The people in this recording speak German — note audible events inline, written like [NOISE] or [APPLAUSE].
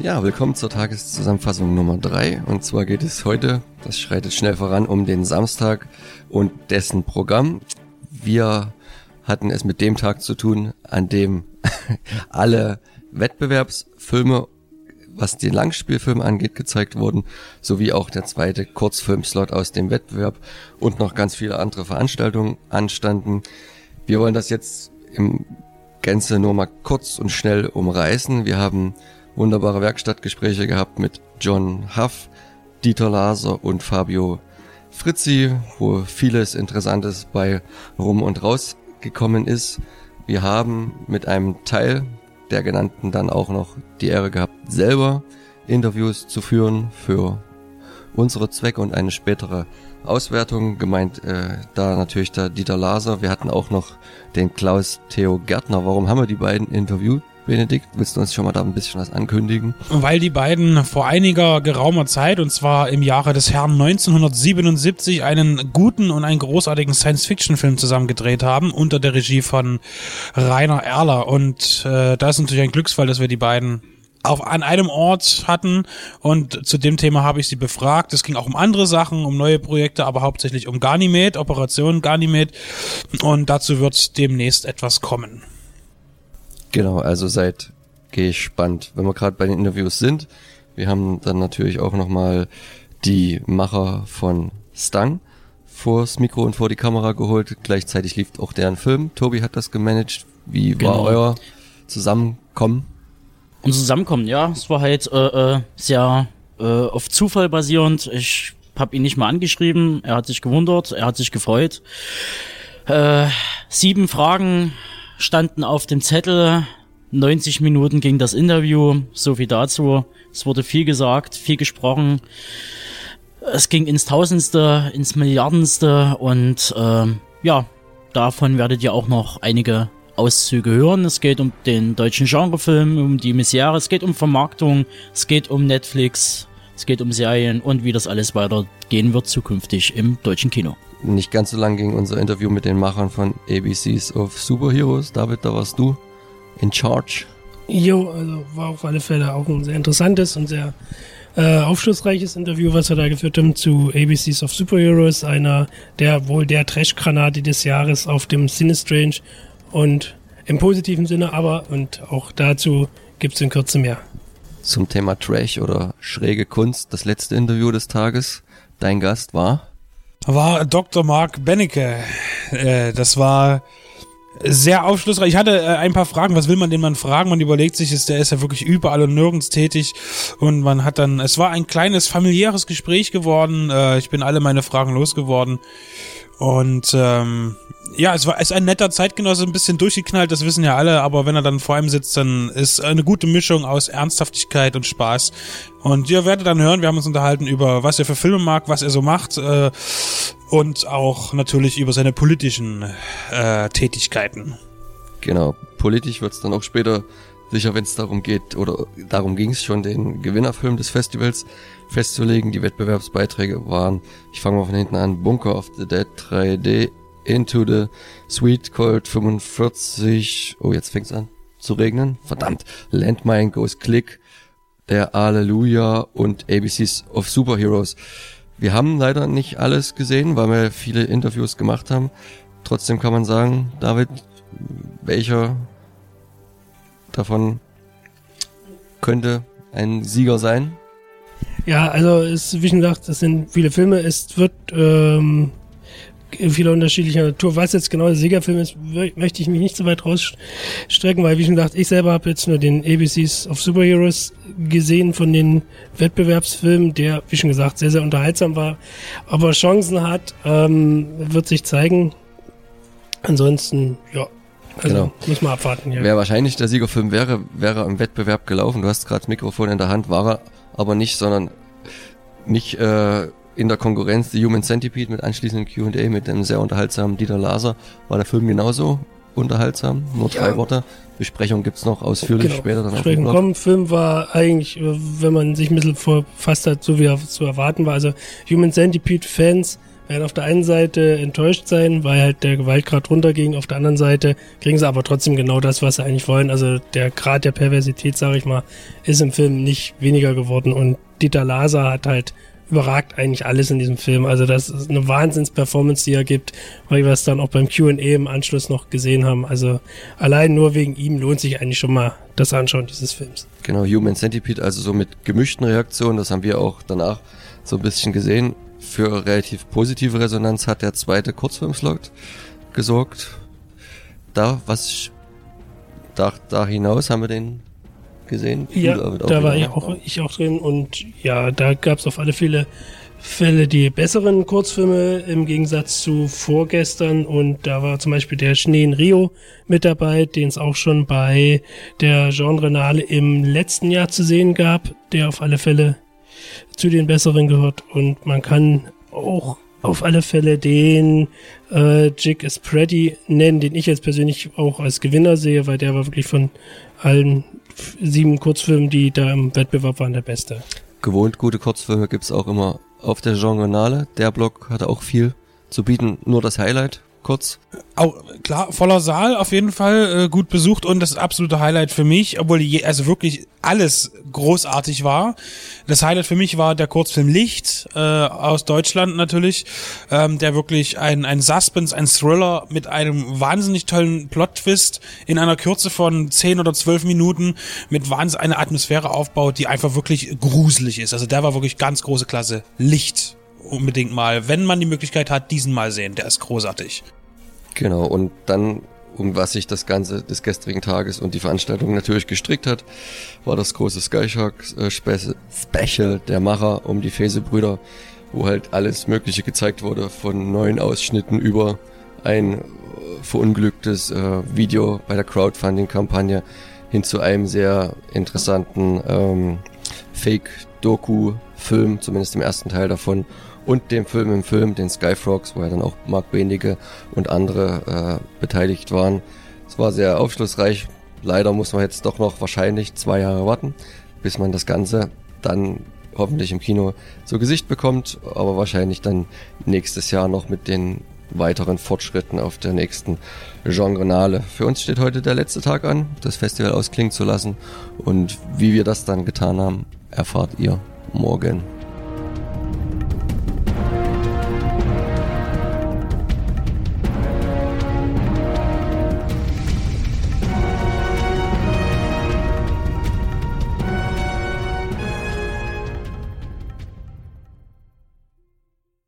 Ja, willkommen zur Tageszusammenfassung Nummer drei. Und zwar geht es heute, das schreitet schnell voran, um den Samstag und dessen Programm. Wir hatten es mit dem Tag zu tun, an dem [LAUGHS] alle Wettbewerbsfilme, was den Langspielfilm angeht, gezeigt wurden, sowie auch der zweite Kurzfilmslot aus dem Wettbewerb und noch ganz viele andere Veranstaltungen anstanden. Wir wollen das jetzt im Gänze nur mal kurz und schnell umreißen. Wir haben wunderbare Werkstattgespräche gehabt mit John Huff, Dieter Laser und Fabio Fritzi, wo vieles Interessantes bei rum und raus gekommen ist. Wir haben mit einem Teil der genannten dann auch noch die Ehre gehabt, selber Interviews zu führen für unsere Zwecke und eine spätere Auswertung. Gemeint äh, da natürlich der Dieter Laser. Wir hatten auch noch den Klaus Theo Gärtner. Warum haben wir die beiden interviewt? Benedikt, willst du uns schon mal da ein bisschen was ankündigen? Weil die beiden vor einiger geraumer Zeit, und zwar im Jahre des Herrn 1977, einen guten und einen großartigen Science-Fiction-Film zusammen gedreht haben, unter der Regie von Rainer Erler. Und äh, da ist natürlich ein Glücksfall, dass wir die beiden auf, an einem Ort hatten und zu dem Thema habe ich sie befragt. Es ging auch um andere Sachen, um neue Projekte, aber hauptsächlich um Ganymed, Operation Ganymed und dazu wird demnächst etwas kommen. Genau, also seid gespannt. Wenn wir gerade bei den Interviews sind, wir haben dann natürlich auch nochmal die Macher von Stang vors Mikro und vor die Kamera geholt. Gleichzeitig lief auch deren Film. Tobi hat das gemanagt. Wie genau. war euer Zusammenkommen? Unser Zusammenkommen, ja, es war halt äh, äh, sehr äh, auf Zufall basierend. Ich habe ihn nicht mal angeschrieben. Er hat sich gewundert, er hat sich gefreut. Äh, sieben Fragen standen auf dem Zettel. 90 Minuten ging das Interview, so viel dazu. Es wurde viel gesagt, viel gesprochen. Es ging ins Tausendste, ins Milliardenste und äh, ja, davon werdet ihr auch noch einige Auszüge hören. Es geht um den deutschen Genrefilm, um die Misere, es geht um Vermarktung, es geht um Netflix, es geht um Serien und wie das alles weitergehen wird zukünftig im deutschen Kino nicht ganz so lang ging unser Interview mit den Machern von ABCs of Superheroes. David, da warst du in charge. Jo, also war auf alle Fälle auch ein sehr interessantes und sehr äh, aufschlussreiches Interview, was wir da geführt haben zu ABCs of Superheroes, einer der wohl der Trash-Granate des Jahres auf dem Sinistrange und im positiven Sinne aber und auch dazu gibt es in Kürze mehr. Zum Thema Trash oder schräge Kunst, das letzte Interview des Tages. Dein Gast war? war Dr. Mark Bennecke. Äh, das war sehr aufschlussreich. Ich hatte äh, ein paar Fragen. Was will man den Mann fragen? Man überlegt sich, ist, der ist ja wirklich überall und nirgends tätig. Und man hat dann, es war ein kleines familiäres Gespräch geworden. Äh, ich bin alle meine Fragen losgeworden. Und ähm, ja, es war es ist ein netter Zeitgenosse, ein bisschen durchgeknallt, das wissen ja alle, aber wenn er dann vor ihm sitzt, dann ist eine gute Mischung aus Ernsthaftigkeit und Spaß. Und ihr werdet dann hören, wir haben uns unterhalten über, was er für Filme mag, was er so macht äh, und auch natürlich über seine politischen äh, Tätigkeiten. Genau, politisch wird's dann auch später sicher, wenn es darum geht, oder darum ging es schon, den Gewinnerfilm des Festivals festzulegen. Die Wettbewerbsbeiträge waren, ich fange mal von hinten an, Bunker of the Dead 3D, Into the Sweet Cold 45, oh jetzt fängt's an zu regnen, verdammt, Landmine Goes Click, der Alleluja und ABCs of Superheroes. Wir haben leider nicht alles gesehen, weil wir viele Interviews gemacht haben. Trotzdem kann man sagen, David, welcher davon könnte ein Sieger sein? Ja, also es, wie schon gesagt, es sind viele Filme. Es wird ähm, vieler unterschiedlicher Natur. Was jetzt genau der Siegerfilm ist, möchte ich mich nicht so weit rausstrecken, weil wie schon gesagt, ich selber habe jetzt nur den ABCs of Superheroes gesehen von den Wettbewerbsfilmen, der, wie schon gesagt, sehr, sehr unterhaltsam war. Ob er Chancen hat, ähm, wird sich zeigen. Ansonsten, ja, also genau. muss man abwarten. Ja. Wer wahrscheinlich der Siegerfilm wäre, wäre im Wettbewerb gelaufen. Du hast gerade das Mikrofon in der Hand, war er aber nicht, sondern nicht äh, in der Konkurrenz The Human Centipede mit anschließendem Q&A mit dem sehr unterhaltsamen Dieter Laser. War der Film genauso unterhaltsam? Nur drei ja. Worte. Besprechung gibt's noch ausführlich genau. später. Dann Besprechung kommen. Film war eigentlich, wenn man sich ein bisschen verfasst hat, so wie er zu erwarten war. Also Human Centipede Fans werden auf der einen Seite enttäuscht sein, weil halt der Gewaltgrad runterging, auf der anderen Seite kriegen sie aber trotzdem genau das, was sie eigentlich wollen. Also der Grad der Perversität, sage ich mal, ist im Film nicht weniger geworden und Dieter Laser hat halt überragt eigentlich alles in diesem Film. Also das ist eine Wahnsinns-Performance, die er gibt, weil wir es dann auch beim Q&A im Anschluss noch gesehen haben. Also allein nur wegen ihm lohnt sich eigentlich schon mal das Anschauen dieses Films. Genau, Human Centipede, also so mit gemischten Reaktionen, das haben wir auch danach so ein bisschen gesehen. Für relativ positive Resonanz hat der zweite Kurzfilmslot gesorgt. Da, was da, da hinaus haben wir den gesehen. Ja, da war ich auch, ich auch drin und ja, da gab es auf alle Fälle Fälle die besseren Kurzfilme im Gegensatz zu vorgestern und da war zum Beispiel der Schnee in Rio mit dabei, den es auch schon bei der Genrenale im letzten Jahr zu sehen gab, der auf alle Fälle zu den besseren gehört und man kann auch auf alle Fälle den äh, Jig is Pretty nennen, den ich jetzt persönlich auch als Gewinner sehe, weil der war wirklich von allen sieben Kurzfilmen, die da im Wettbewerb waren, der beste. Gewohnt gute Kurzfilme gibt's auch immer auf der Genrenale. Der Blog hatte auch viel zu bieten. Nur das Highlight kurz. Auch, klar, voller Saal auf jeden Fall, äh, gut besucht und das absolute Highlight für mich, obwohl je, also wirklich alles großartig war. Das Highlight für mich war der Kurzfilm Licht äh, aus Deutschland natürlich, ähm, der wirklich ein, ein Suspense, ein Thriller mit einem wahnsinnig tollen Plot-Twist in einer Kürze von 10 oder 12 Minuten mit wahnsinnig eine Atmosphäre aufbaut, die einfach wirklich gruselig ist. Also der war wirklich ganz große Klasse. Licht unbedingt mal, wenn man die Möglichkeit hat, diesen mal sehen. Der ist großartig. Genau, und dann, um was sich das Ganze des gestrigen Tages und die Veranstaltung natürlich gestrickt hat, war das große Skyshark äh, der Macher um die Fese-Brüder, wo halt alles Mögliche gezeigt wurde, von neuen Ausschnitten über ein äh, verunglücktes äh, Video bei der Crowdfunding-Kampagne hin zu einem sehr interessanten ähm, Fake-Doku-Film, zumindest im ersten Teil davon, und dem Film im Film, den Skyfrogs, wo ja dann auch Mark Bendige und andere äh, beteiligt waren. Es war sehr aufschlussreich. Leider muss man jetzt doch noch wahrscheinlich zwei Jahre warten, bis man das Ganze dann hoffentlich im Kino zu Gesicht bekommt, aber wahrscheinlich dann nächstes Jahr noch mit den weiteren Fortschritten auf der nächsten Genrenale. Für uns steht heute der letzte Tag an, das Festival ausklingen zu lassen und wie wir das dann getan haben, erfahrt ihr morgen.